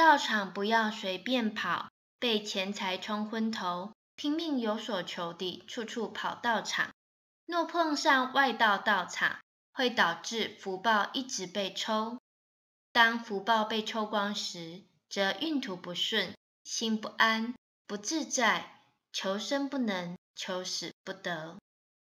道场不要随便跑，被钱财冲昏头，拼命有所求的，处处跑道场。若碰上外道道场，会导致福报一直被抽。当福报被抽光时，则运途不顺，心不安，不自在，求生不能，求死不得。